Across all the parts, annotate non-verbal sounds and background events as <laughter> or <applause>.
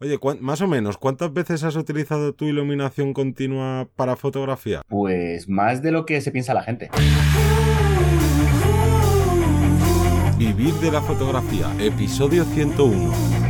Oye, más o menos, ¿cuántas veces has utilizado tu iluminación continua para fotografía? Pues más de lo que se piensa la gente. Vivir de la fotografía, episodio 101.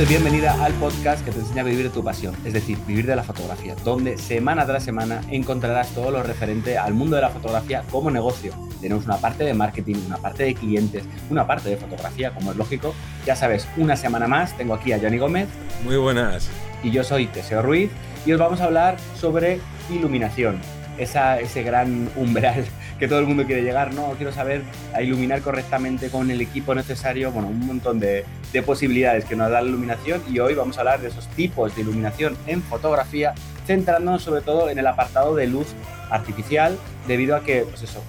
Bienvenido y bienvenida al podcast que te enseña a vivir de tu pasión, es decir, vivir de la fotografía, donde semana tras semana encontrarás todo lo referente al mundo de la fotografía como negocio. Tenemos una parte de marketing, una parte de clientes, una parte de fotografía, como es lógico. Ya sabes, una semana más tengo aquí a Johnny Gómez. Muy buenas. Y yo soy Teseo Ruiz y os vamos a hablar sobre iluminación, esa, ese gran umbral que todo el mundo quiere llegar, ¿no? Quiero saber a iluminar correctamente con el equipo necesario, bueno, un montón de, de posibilidades que nos da la iluminación y hoy vamos a hablar de esos tipos de iluminación en fotografía, centrándonos sobre todo en el apartado de luz artificial, debido a que, pues eso,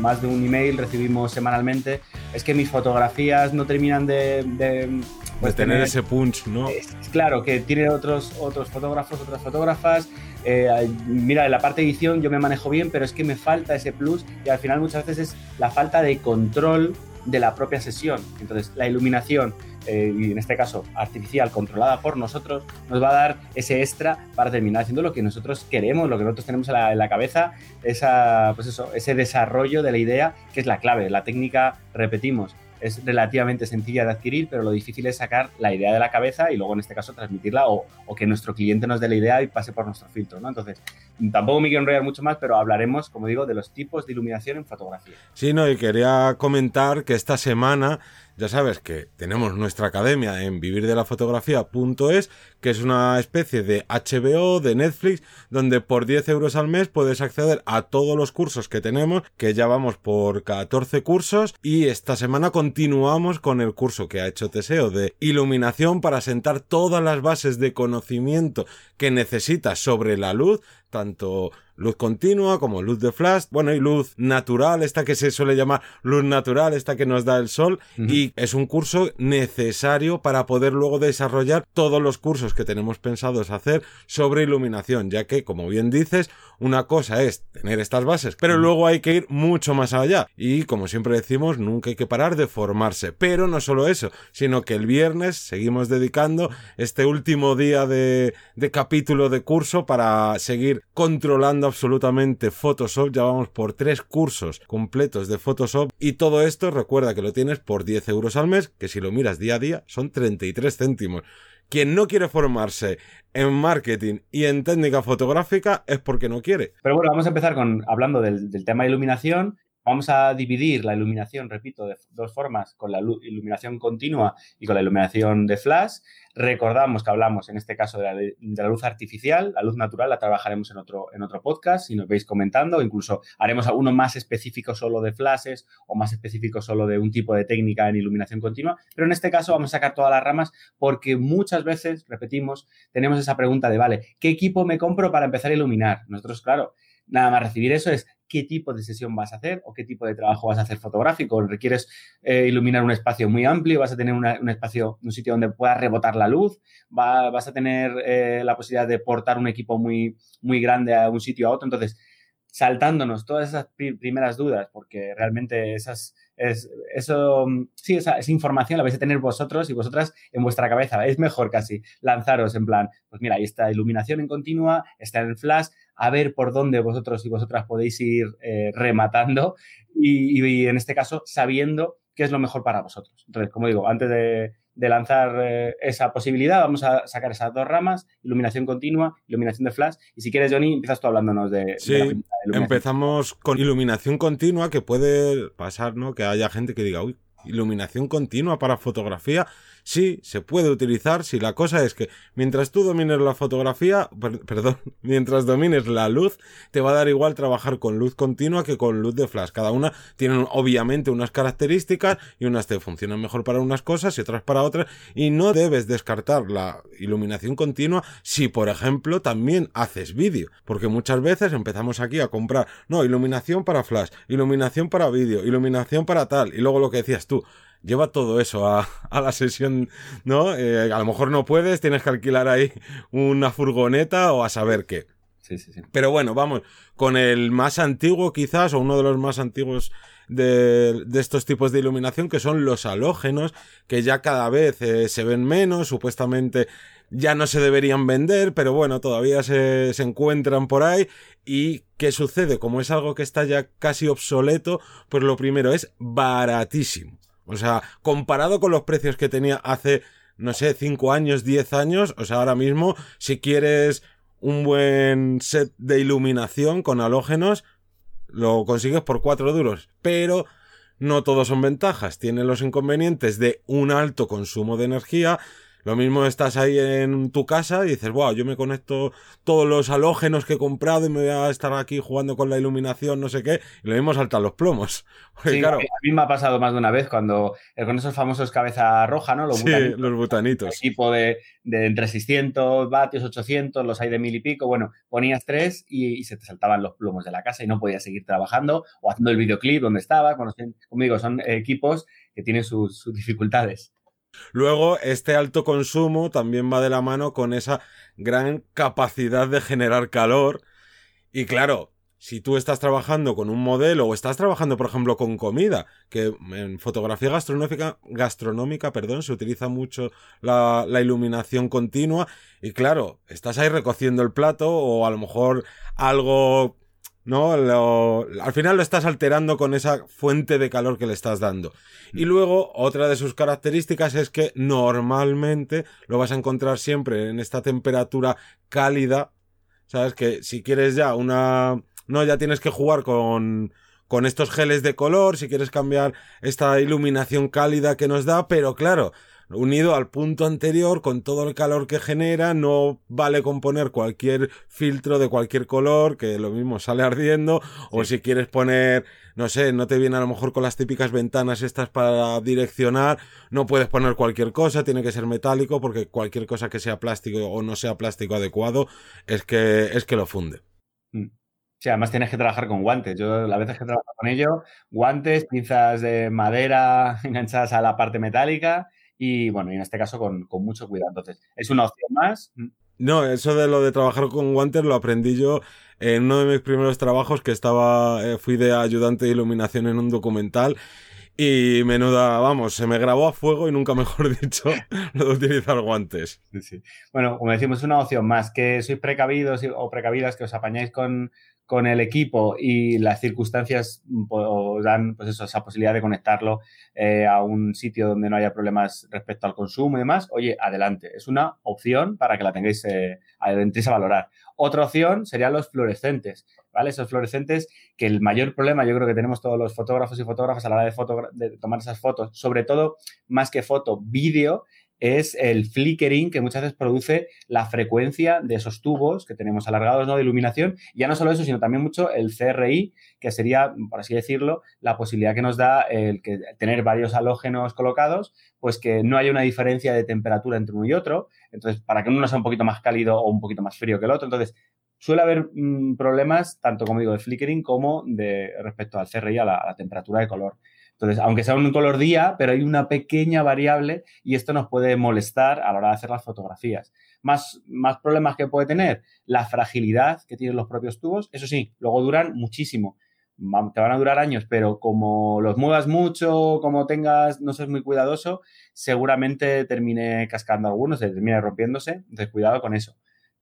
más de un email recibimos semanalmente, es que mis fotografías no terminan de... de pues tener, ese punch, ¿no? Es, claro, que tiene otros, otros fotógrafos, otras fotógrafas, eh, mira, en la parte de edición yo me manejo bien, pero es que me falta ese plus y al final muchas veces es la falta de control de la propia sesión. Entonces, la iluminación, eh, y en este caso artificial, controlada por nosotros, nos va a dar ese extra para terminar haciendo lo que nosotros queremos, lo que nosotros tenemos en la, cabeza, esa, pues eso, ese desarrollo de la idea, que es la clave. La técnica, repetimos, es relativamente sencilla de adquirir, pero lo difícil es sacar la idea de la cabeza y luego en este caso transmitirla o, que nuestro cliente nos dé la idea y pase por nuestro filtro, ¿no? Entonces, tampoco me quiero enrollar mucho más, pero hablaremos, como digo, de los tipos de iluminación en fotografía. Sí, no, y quería comentar que esta semana ya sabes que tenemos nuestra academia en vivirdelafotografía.es, que es una especie de HBO, de Netflix, donde por 10 euros al mes puedes acceder a todos los cursos que tenemos, que ya vamos por 14 cursos, y esta semana continuamos con el curso que ha hecho Teseo de iluminación para sentar todas las bases de conocimiento que necesitas sobre la luz, tanto luz continua como luz de flash, bueno, y luz natural, esta que se suele llamar luz natural, esta que nos da el sol, y es un curso necesario para poder luego desarrollar todos los cursos que tenemos pensados hacer sobre iluminación, ya que, como bien dices, una cosa es tener estas bases, pero luego hay que ir mucho más allá. Y como siempre decimos, nunca hay que parar de formarse. Pero no solo eso, sino que el viernes seguimos dedicando este último día de, de capítulo de curso para seguir controlando absolutamente Photoshop. Ya vamos por tres cursos completos de Photoshop. Y todo esto recuerda que lo tienes por 10 euros al mes, que si lo miras día a día son 33 céntimos. Quien no quiere formarse en marketing y en técnica fotográfica es porque no quiere. Pero bueno, vamos a empezar con hablando del, del tema de iluminación Vamos a dividir la iluminación, repito, de dos formas, con la iluminación continua y con la iluminación de flash. Recordamos que hablamos en este caso de la, luz artificial, la luz natural la trabajaremos en otro, en otro podcast, si nos veis comentando, incluso haremos alguno más específico solo de flashes o más específico solo de un tipo de técnica en iluminación continua, pero en este caso vamos a sacar todas las ramas porque muchas veces, repetimos, tenemos esa pregunta de, vale, ¿qué equipo me compro para empezar a iluminar? Nosotros, claro, nada más recibir eso es qué tipo de sesión vas a hacer o qué tipo de trabajo vas a hacer fotográfico. ¿Requieres eh, iluminar un espacio muy amplio? ¿Vas a tener un espacio, un sitio donde pueda rebotar la luz? ¿Vas a tener eh, la posibilidad de portar un equipo muy, muy grande a un sitio a otro? Entonces, saltándonos todas esas primeras dudas, porque realmente esas, es, eso, sí, esa, esa, información la vais a tener vosotros y vosotras en vuestra cabeza. Es mejor casi lanzaros en plan, pues mira, ahí está iluminación en continua, está en flash, a ver por dónde vosotros y vosotras podéis ir eh, rematando y, en este caso sabiendo qué es lo mejor para vosotros. Entonces, como digo, antes de, lanzar eh, esa posibilidad, vamos a sacar esas dos ramas, iluminación continua, iluminación de flash. Y si quieres, Johnny, empiezas tú hablándonos de... Sí, empezamos con iluminación continua, que puede pasar, ¿no? Que haya gente que diga, uy, iluminación continua para fotografía sí se puede utilizar si la cosa es que mientras tú domines la fotografía, perdón, <laughs> mientras domines la luz, te va a dar igual trabajar con luz continua que con luz de flash. Cada una tiene obviamente unas características y unas te funcionan mejor para unas cosas y otras para otras y no debes descartar la iluminación continua si por ejemplo también haces vídeo, porque muchas veces empezamos aquí a comprar, no, iluminación para flash, iluminación para vídeo, iluminación para tal y luego lo que decías tú, lleva todo eso a, la sesión, ¿no? Eh, a lo mejor no puedes, tienes que alquilar ahí una furgoneta o a saber qué. Sí, sí, sí. Pero bueno, vamos, con el más antiguo quizás, o uno de los más antiguos de, estos tipos de iluminación, que son los halógenos, que ya cada vez eh, se ven menos, supuestamente ya no se deberían vender, pero bueno, todavía se, se encuentran por ahí. ¿Y qué sucede? Como es algo que está ya casi obsoleto, pues lo primero es baratísimo. O sea, comparado con los precios que tenía hace, no sé, 5 años, 10 años, o sea, ahora mismo, si quieres un buen set de iluminación con halógenos, lo consigues por 4 duros. Pero no todos son ventajas. Tiene los inconvenientes de un alto consumo de energía, lo mismo estás ahí en tu casa y dices, wow, yo me conecto todos los halógenos que he comprado y me voy a estar aquí jugando con la iluminación, no sé qué, y lo mismo saltan los plomos. <laughs> sí, claro, a mí me ha pasado más de una vez cuando eh, con esos famosos cabeza roja, ¿no? Los sí, los butanitos. Tipo de, de, entre 600 vatios, 800, los hay de mil y pico. Bueno, ponías tres y, se te saltaban los plomos de la casa y no podías seguir trabajando o haciendo el videoclip donde estabas. Bueno, conmigo son equipos que tienen sus dificultades. Luego, este alto consumo también va de la mano con esa gran capacidad de generar calor. Y claro, si tú estás trabajando con un modelo o estás trabajando, por ejemplo, con comida, que en fotografía gastronómica, gastronómica perdón, se utiliza mucho la, la, iluminación continua, y claro, estás ahí recociendo el plato o a lo mejor algo ¿no? al final lo estás alterando con esa fuente de calor que le estás dando. Y mm. luego, otra de sus características es que normalmente lo vas a encontrar siempre en esta temperatura cálida. ¿Sabes? Que si quieres ya una... No, ya tienes que jugar con, con estos geles de color, si quieres cambiar esta iluminación cálida que nos da, pero claro, unido al punto anterior, con todo el calor que genera, no vale con poner cualquier filtro de cualquier color, que lo mismo sale ardiendo, o si quieres poner, no sé, no te viene a lo mejor con las típicas ventanas estas para direccionar, no puedes poner cualquier cosa, tiene que ser metálico, porque cualquier cosa que sea plástico o no sea plástico adecuado, es que, es que lo funde. Mm. Sí, además tienes que trabajar con guantes. Yo las veces que trabajo con ello, guantes, pinzas de madera <laughs> enganchadas a la parte metálica y bueno, y en este caso con, mucho cuidado. Entonces, es una opción más. No, eso de lo de trabajar con guantes lo aprendí yo en uno de mis primeros trabajos que estaba, eh, fui de ayudante de iluminación en un documental y menuda, vamos, se me grabó a fuego y nunca <laughs> mejor dicho lo de utilizar guantes. Sí, sí. Bueno, como decimos, es una opción más, que sois precavidos o precavidas, que os apañáis con, con el equipo y las circunstancias pues, dan pues esa posibilidad de conectarlo eh, a un sitio donde no haya problemas respecto al consumo y demás, oye, adelante. Es una opción para que la tengáis, eh, a valorar. Otra opción serían los fluorescentes, ¿vale? Esos fluorescentes que el mayor problema yo creo que tenemos todos los fotógrafos y fotógrafas a la hora de, de tomar esas fotos, sobre todo más que foto, vídeo, es el flickering que muchas veces produce la frecuencia de esos tubos que tenemos alargados ¿no? de iluminación. Ya no solo eso, sino también mucho el CRI, que sería, por así decirlo, la posibilidad que nos da el que tener varios halógenos colocados, pues que no haya una diferencia de temperatura entre uno y otro. Entonces, para que uno sea un poquito más cálido o un poquito más frío que el otro. Entonces, suele haber mm, problemas, tanto como digo, de flickering como de respecto al CRI, a la temperatura de color. Entonces, aunque sea un color día, pero hay una pequeña variable y esto nos puede molestar a la hora de hacer las fotografías. Más, problemas que puede tener, la fragilidad que tienen los propios tubos. Eso sí, luego duran muchísimo. Te van a durar años, pero como los muevas mucho, como tengas, no seas muy cuidadoso, seguramente termine cascando algunos, termine rompiéndose. Entonces, cuidado con eso.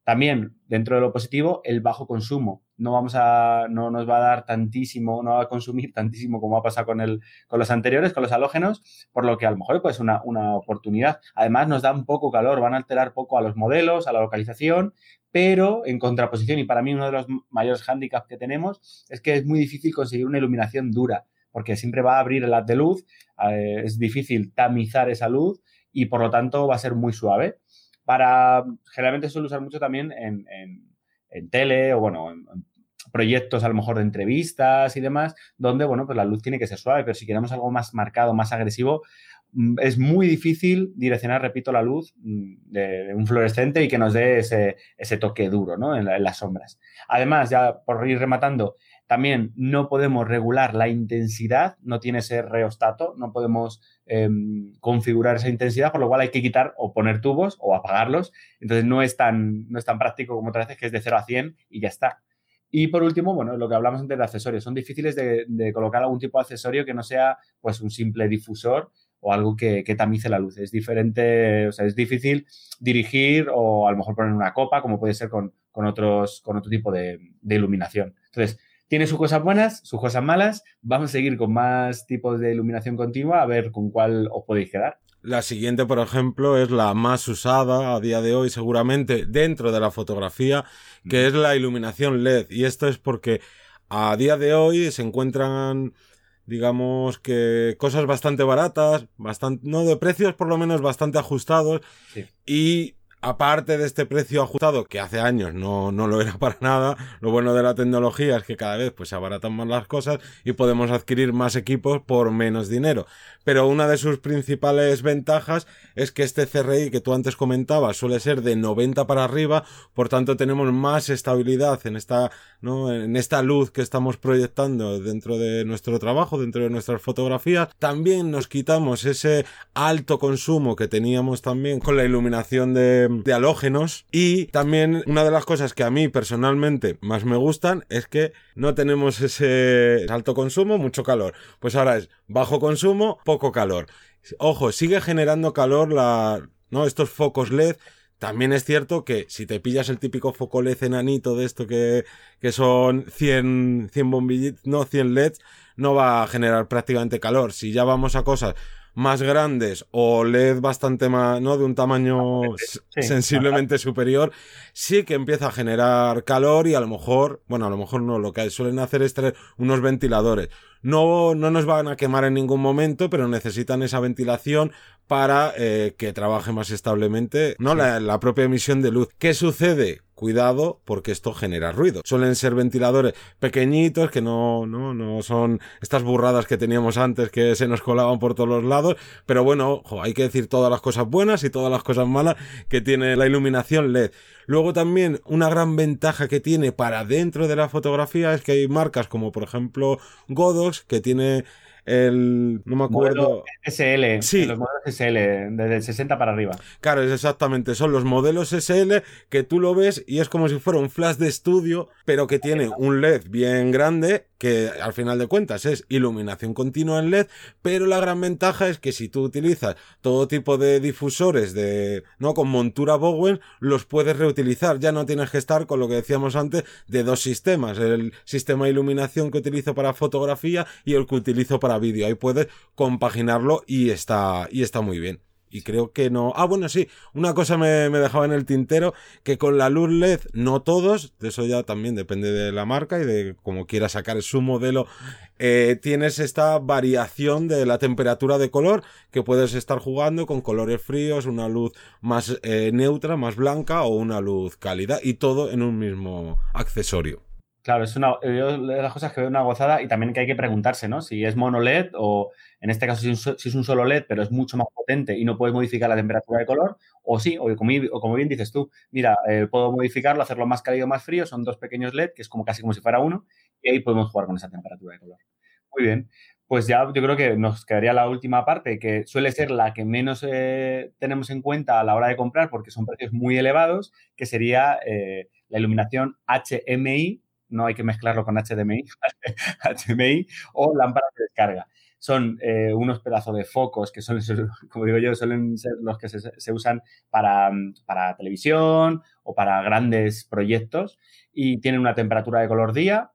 También, dentro de lo positivo, el bajo consumo. No vamos a, no nos va a dar tantísimo, no va a consumir tantísimo como ha pasado con, el, con los anteriores, con los halógenos, por lo que a lo mejor pues una, una oportunidad. Además, nos da un poco calor, van a alterar poco a los modelos, a la localización, pero en contraposición, y para mí uno de los mayores hándicaps que tenemos es que es muy difícil conseguir una iluminación dura, porque siempre va a abrir el haz de luz, eh, es difícil tamizar esa luz y por lo tanto va a ser muy suave para, generalmente suelo usar mucho también en, en, tele o bueno, en, proyectos a lo mejor de entrevistas y demás, donde, bueno, pues la luz tiene que ser suave, pero si queremos algo más marcado, más agresivo, mm, es muy difícil direccionar, repito, la luz mm, de, un fluorescente y que nos dé ese, ese toque duro ¿no? en, en, las sombras. Además, ya por ir rematando, también no podemos regular la intensidad, no tiene ese reostato, no podemos em, configurar esa intensidad, por lo cual hay que quitar o poner tubos o apagarlos. Entonces no es tan, no es tan práctico como otras veces que es de 0 a 100 y ya está. Y por último, bueno, lo que hablamos antes de accesorios. Son difíciles de, colocar algún tipo de accesorio que no sea pues un simple difusor o algo que, tamice la luz. Es diferente, o sea, es difícil dirigir o a lo mejor poner una copa, como puede ser con, otros, con otro tipo de, de iluminación. Entonces, tiene sus cosas buenas, sus cosas malas. Vamos a seguir con más tipos de iluminación continua, a ver con cuál os podéis quedar. La siguiente, por ejemplo, es la más usada a día de hoy seguramente dentro de la fotografía, que es la iluminación LED. Y esto es porque a día de hoy se encuentran, digamos que cosas bastante baratas, bastante, no de precios por lo menos bastante ajustados. Y aparte de este precio ajustado, que hace años no, no lo era para nada, lo bueno de la tecnología es que cada vez pues se abaratan más las cosas y podemos adquirir más equipos por menos dinero. Pero una de sus principales ventajas es que este CRI que tú antes comentabas suele ser de 90 para arriba, por tanto tenemos más estabilidad en esta, ¿no? en esta luz que estamos proyectando dentro de nuestro trabajo, dentro de nuestras fotografías. También nos quitamos ese alto consumo que teníamos también con la iluminación de de halógenos y también una de las cosas que a mí personalmente más me gustan es que no tenemos ese alto consumo, mucho calor. Pues ahora es bajo consumo, poco calor. Ojo, sigue generando calor la, ¿no? Estos focos LED también es cierto que si te pillas el típico foco LED enanito de esto que, que son 100, 100 bombillitos, no 100 LEDs, no va a generar prácticamente calor. Si ya vamos a cosas más grandes o LED bastante más, ¿no? De un tamaño sensiblemente superior, sí que empieza a generar calor y a lo mejor, bueno, a lo mejor no, lo que suelen hacer es tener unos ventiladores. No, no nos van a quemar en ningún momento, pero necesitan esa ventilación para eh, que trabaje más establemente, ¿no? La, la propia emisión de luz. ¿Qué sucede? cuidado porque esto genera ruido. Suelen ser ventiladores pequeñitos que no, no, no son estas burradas que teníamos antes que se nos colaban por todos los lados, pero bueno, hay que decir todas las cosas buenas y todas las cosas malas que tiene la iluminación LED. Luego también una gran ventaja que tiene para dentro de la fotografía es que hay marcas como por ejemplo Godox que tiene el, no me acuerdo. SL, sí. los modelos SL, desde el 60 para arriba. Claro, es exactamente, son los modelos SL que tú lo ves y es como si fuera un flash de estudio, pero que tiene un LED bien grande, que al final de cuentas es iluminación continua en LED, pero la gran ventaja es que si tú utilizas todo tipo de difusores de, no, con montura Bowen, los puedes reutilizar, ya no tienes que estar con lo que decíamos antes de dos sistemas, el sistema de iluminación que utilizo para fotografía y el que utilizo para vídeo. Ahí puedes compaginarlo y está, y está muy bien. Y creo que no. Ah, bueno, sí. Una cosa me, dejaba en el tintero: que con la luz LED, no todos, de eso ya también depende de la marca y de cómo quiera sacar su modelo. Eh, tienes esta variación de la temperatura de color que puedes estar jugando con colores fríos, una luz más eh, neutra, más blanca o una luz cálida y todo en un mismo accesorio. Claro, es una de las cosas que veo una gozada y también que hay que preguntarse, ¿no? Si es mono LED o en este caso si es, un, solo LED, pero es mucho más potente y no puedes modificar la temperatura de color, o sí, o como, bien dices tú, mira, eh, puedo modificarlo, hacerlo más cálido más frío, son dos pequeños LED, que es como casi como si fuera uno, y ahí podemos jugar con esa temperatura de color. Muy bien, pues ya yo creo que nos quedaría la última parte, que suele ser la que menos eh, tenemos en cuenta a la hora de comprar, porque son precios muy elevados, que sería eh, la iluminación HMI no hay que mezclarlo con HDMI, <laughs> o lámparas de descarga. Son eh, unos pedazos de focos que son, <laughs> como digo yo, suelen ser los que se, usan para, para, televisión o para grandes proyectos y tienen una temperatura de color día,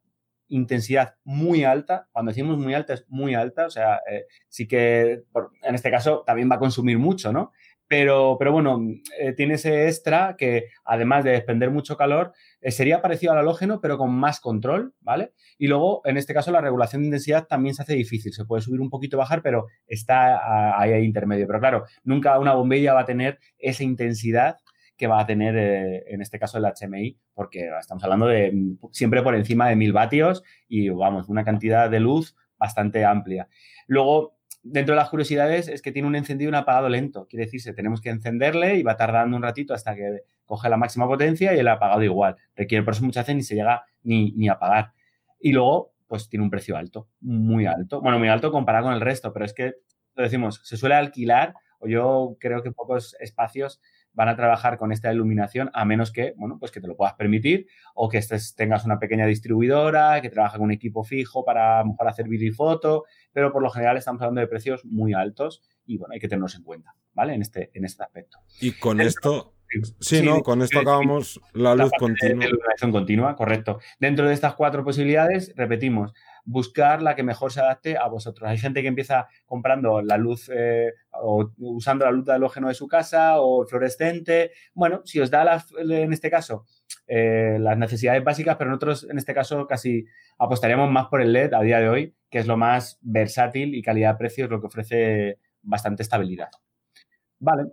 intensidad muy alta. Cuando decimos muy alta es muy alta, o sea, eh, sí que en este caso también va a consumir mucho, ¿no? Pero, pero bueno, eh, tiene ese extra que además de desprender mucho calor, eh, sería parecido al halógeno, pero con más control, ¿vale? Y luego, en este caso, la regulación de intensidad también se hace difícil. Se puede subir un poquito, bajar, pero está ahí, ahí intermedio. Pero claro, nunca una bombilla va a tener esa intensidad que va a tener eh, en este caso el HMI, porque estamos hablando de mm, siempre por encima de mil vatios y vamos, una cantidad de luz bastante amplia. Luego, dentro de las curiosidades es que tiene un encendido y un apagado lento. Quiere decirse, tenemos que encenderle y va tardando un ratito hasta que coge la máxima potencia y el apagado igual. Requiere por eso mucha veces ni se llega ni, ni a apagar. Y luego, pues tiene un precio alto, muy alto. Bueno, muy alto comparado con el resto, pero es que, lo decimos, se suele alquilar, o yo creo que pocos espacios van a trabajar con esta iluminación a menos que, bueno, pues que te lo puedas permitir o que estés, tengas una pequeña distribuidora, que trabaje con un equipo fijo para a mejor hacer vídeo y foto, pero por lo general estamos hablando de precios muy altos y bueno, hay que tenerlos en cuenta, ¿vale? En este, en este aspecto. Y con esto... Sí, no, con esto acabamos la luz continua. iluminación continua, correcto. Dentro de estas cuatro posibilidades, repetimos, buscar la que mejor se adapte a vosotros. Hay gente que empieza comprando la luz eh, o usando la luz de halógeno de su casa o fluorescente. Bueno, si os da en este caso eh, las necesidades básicas, pero nosotros en este caso casi apostaríamos más por el LED a día de hoy, que es lo más versátil y calidad-precio, es lo que ofrece bastante estabilidad. Vale.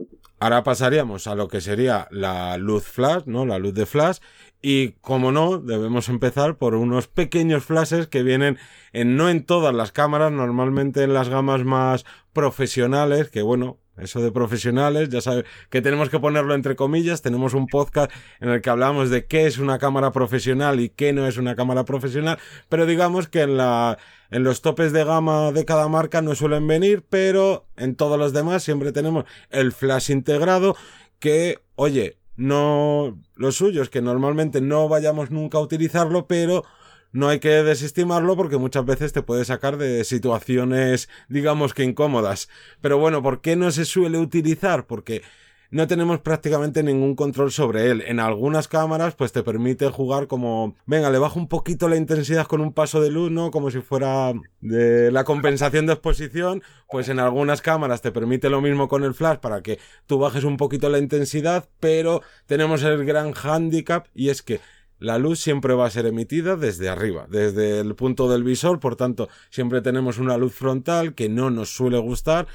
Ahora pasaríamos a lo que sería la luz flash, ¿no? La luz de flash. Y como no, debemos empezar por unos pequeños flashes que vienen en no en todas las cámaras, normalmente en las gamas más profesionales, que bueno, eso de profesionales, ya sabes que tenemos que ponerlo entre comillas. Tenemos un podcast en el que hablamos de qué es una cámara profesional y qué no es una cámara profesional. Pero digamos que en la, en los topes de gama de cada marca no suelen venir, pero en todos los demás siempre tenemos el flash integrado que, oye, no, lo suyo es que normalmente no vayamos nunca a utilizarlo, pero no hay que desestimarlo porque muchas veces te puede sacar de situaciones, digamos que incómodas. Pero bueno, ¿por qué no se suele utilizar? Porque no tenemos prácticamente ningún control sobre él. En algunas cámaras, pues te permite jugar como, venga, le bajo un poquito la intensidad con un paso de luz, ¿no? Como si fuera de la compensación de exposición. Pues en algunas cámaras te permite lo mismo con el flash para que tú bajes un poquito la intensidad, pero tenemos el gran handicap y es que la luz siempre va a ser emitida desde arriba, desde el punto del visor, por tanto, siempre tenemos una luz frontal que no nos suele gustar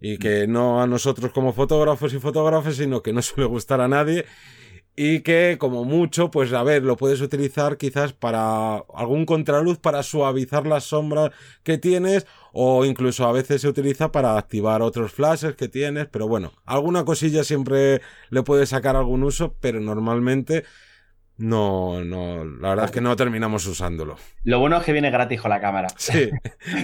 y que no a nosotros como fotógrafos y fotógrafas, sino que no <laughs> suele gustar a nadie y que como mucho, pues a ver, lo puedes utilizar quizás para algún contraluz para suavizar las sombras que tienes o incluso a veces se utiliza para activar otros flashes que tienes, pero bueno, alguna cosilla siempre le puedes sacar algún uso, pero normalmente no, no, la verdad es que no terminamos usándolo. Lo bueno es que viene gratis con la cámara. <laughs> Sí,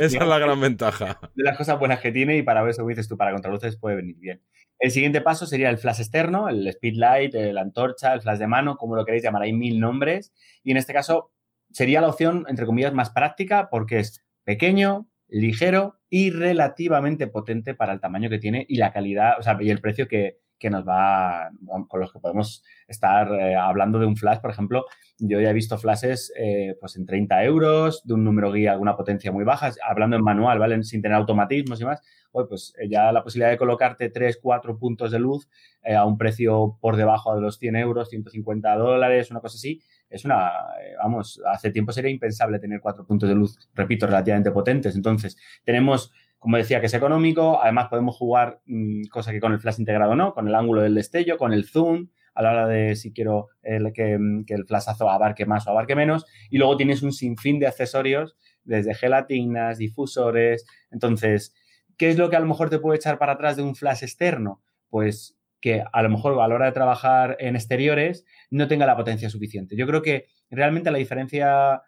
esa es la gran ventaja. De las cosas buenas que tiene y para ver, eso dices tú, para contraluces puede venir bien. El siguiente paso sería el flash externo, el speedlight, la antorcha, el flash de mano, como lo queréis llamar, hay mil nombres. Y en este caso sería la opción, entre comillas, más práctica porque es pequeño, ligero y relativamente potente para el tamaño que tiene y la calidad, o sea, y el precio que, que nos va, con los que podemos estar eh, hablando de un flash, por ejemplo, yo ya he visto flashes eh, pues en 30 euros, de un número guía, alguna potencia muy baja, hablando en manual, ¿vale? Sin tener automatismos y más, pues eh, ya la posibilidad de colocarte 3, 4 puntos de luz a un precio por debajo de los 100 euros, 150 dólares, una cosa así, es una, vamos, hace tiempo sería impensable tener cuatro puntos de luz, repito, relativamente potentes. Entonces, tenemos como decía, que es económico. Además, podemos jugar, mm, cosa que con el flash integrado no, con el ángulo del destello, con el zoom, a la hora de si quiero que, mm, que, el flashazo abarque más o abarque menos. Y luego tienes un sinfín de accesorios, desde gelatinas, difusores. Entonces, ¿qué es lo que a lo mejor te puede echar para atrás de un flash externo? Pues que a lo mejor a la hora de trabajar en exteriores no tenga la potencia suficiente. Yo creo que realmente la diferencia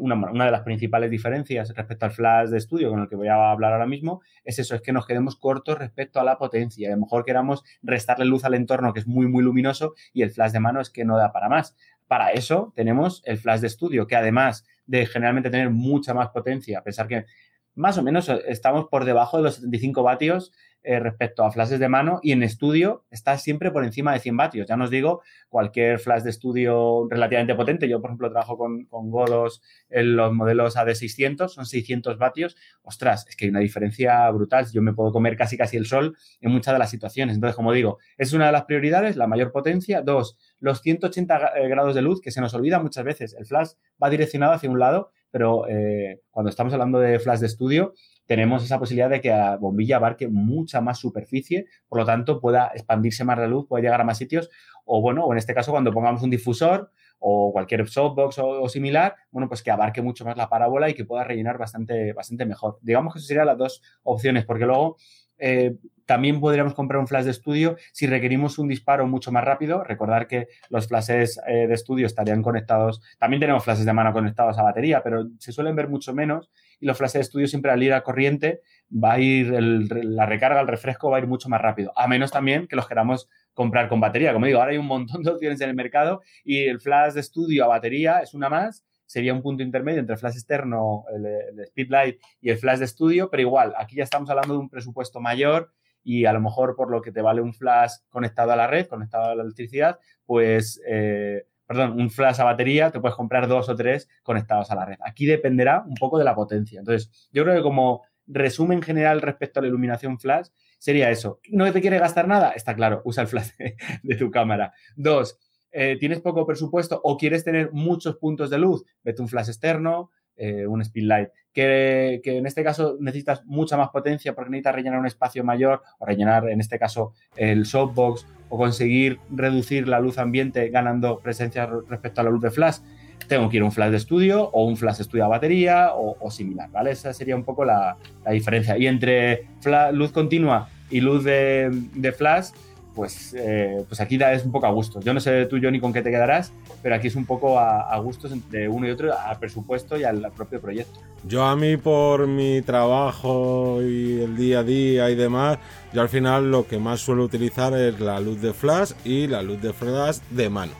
una, de las principales diferencias respecto al flash de estudio con el que voy a hablar ahora mismo es eso, es que nos quedemos cortos respecto a la potencia. A lo mejor queramos restarle luz al entorno que es muy, muy luminoso y el flash de mano es que no da para más. Para eso tenemos el flash de estudio, que además de generalmente tener mucha más potencia, a pesar que más o menos estamos por debajo de los 75 vatios eh, respecto a flashes de mano y en estudio está siempre por encima de 100 vatios. Ya nos digo, cualquier flash de estudio relativamente potente, yo por ejemplo trabajo con, con Godos en los modelos AD600, son 600 vatios, ostras, es que hay una diferencia brutal, yo me puedo comer casi casi el sol en muchas de las situaciones. Entonces, como digo, es una de las prioridades, la mayor potencia. Dos, los 180 eh, grados de luz, que se nos olvida muchas veces, el flash va direccionado hacia un lado, pero eh, cuando estamos hablando de flash de estudio, tenemos esa posibilidad de que la bombilla abarque mucha más superficie, por lo tanto pueda expandirse más la luz, pueda llegar a más sitios, o bueno, o en este caso cuando pongamos un difusor o cualquier softbox o, similar, bueno, pues que abarque mucho más la parábola y que pueda rellenar bastante, bastante mejor. Digamos que esas serían las dos opciones, porque luego eh, también podríamos comprar un flash de estudio si requerimos un disparo mucho más rápido. Recordar que los flashes eh, de estudio estarían conectados, también tenemos flashes de mano conectados a batería, pero se suelen ver mucho menos y los flashes de estudio siempre al ir a corriente va a ir, la recarga, el refresco va a ir mucho más rápido, a menos también que los queramos comprar con batería. Como digo, ahora hay un montón de opciones en el mercado y el flash de estudio a batería es una más. Sería un punto intermedio entre el flash externo, el, el Speedlight y el flash de estudio, pero igual, aquí ya estamos hablando de un presupuesto mayor y a lo mejor por lo que te vale un flash conectado a la red, conectado a la electricidad, pues, eh, perdón, un flash a batería, te puedes comprar dos o tres conectados a la red. Aquí dependerá un poco de la potencia. Entonces, yo creo que como resumen general respecto a la iluminación flash, sería eso. ¿No te quiere gastar nada? Está claro, usa el flash <laughs> de, tu cámara. Dos, eh, tienes poco presupuesto o quieres tener muchos puntos de luz, vete un flash externo, eh, un speedlight. Que, que, en este caso necesitas mucha más potencia porque necesitas rellenar un espacio mayor o rellenar, en este caso, el softbox o conseguir reducir la luz ambiente ganando presencia respecto a la luz de flash. Tengo que ir a un flash de estudio o un flash de estudio a batería o, similar, ¿vale? Esa sería un poco la, la diferencia. Y entre luz continua y luz de, de flash, pues, eh, pues aquí es un poco a gusto. Yo no sé tú, Johnny, con qué te quedarás, pero aquí es un poco a, a gustos entre uno y otro, al presupuesto y al, propio proyecto. Yo a mí por mi trabajo y el día a día y demás, yo al final lo que más suelo utilizar es la luz de flash y la luz de flash de mano.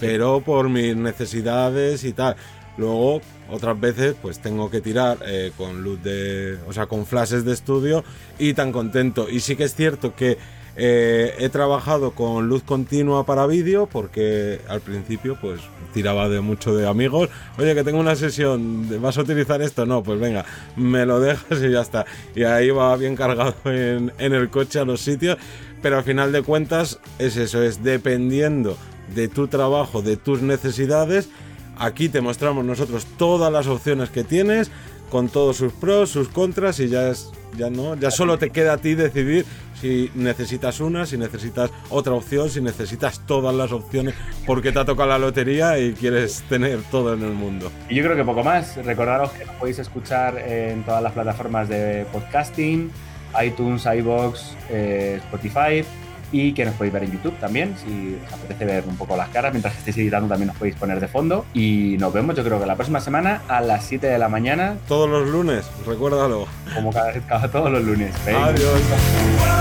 Pero por mis necesidades y tal. Luego, otras veces, pues tengo que tirar eh, con luz de. O sea, con flashes de estudio y tan contento. Y sí que es cierto que eh, he trabajado con luz continua para vídeo porque al principio pues tiraba de mucho de amigos. Oye, que tengo una sesión, ¿vas a utilizar esto? No, pues venga, me lo dejas y ya está. Y ahí va bien cargado en, en el coche a los sitios. Pero al final de cuentas es eso, es dependiendo de tu trabajo, de tus necesidades. Aquí te mostramos nosotros todas las opciones que tienes con todos sus pros, sus contras y ya es ya no, ya solo te queda a ti decidir si necesitas una, si necesitas otra opción, si necesitas todas las opciones porque te ha tocado la lotería y quieres tener todo en el mundo. Y yo creo que poco más. Recordaros que podéis escuchar en todas las plataformas de podcasting, iTunes, iBox, eh, Spotify y que nos podéis ver en YouTube también, si os apetece ver un poco las caras, mientras estéis editando también nos podéis poner de fondo. Y nos vemos yo creo que la próxima semana a las 7 de la mañana. Todos los lunes, recuérdalo. Como cada, cada todos los lunes. Adiós.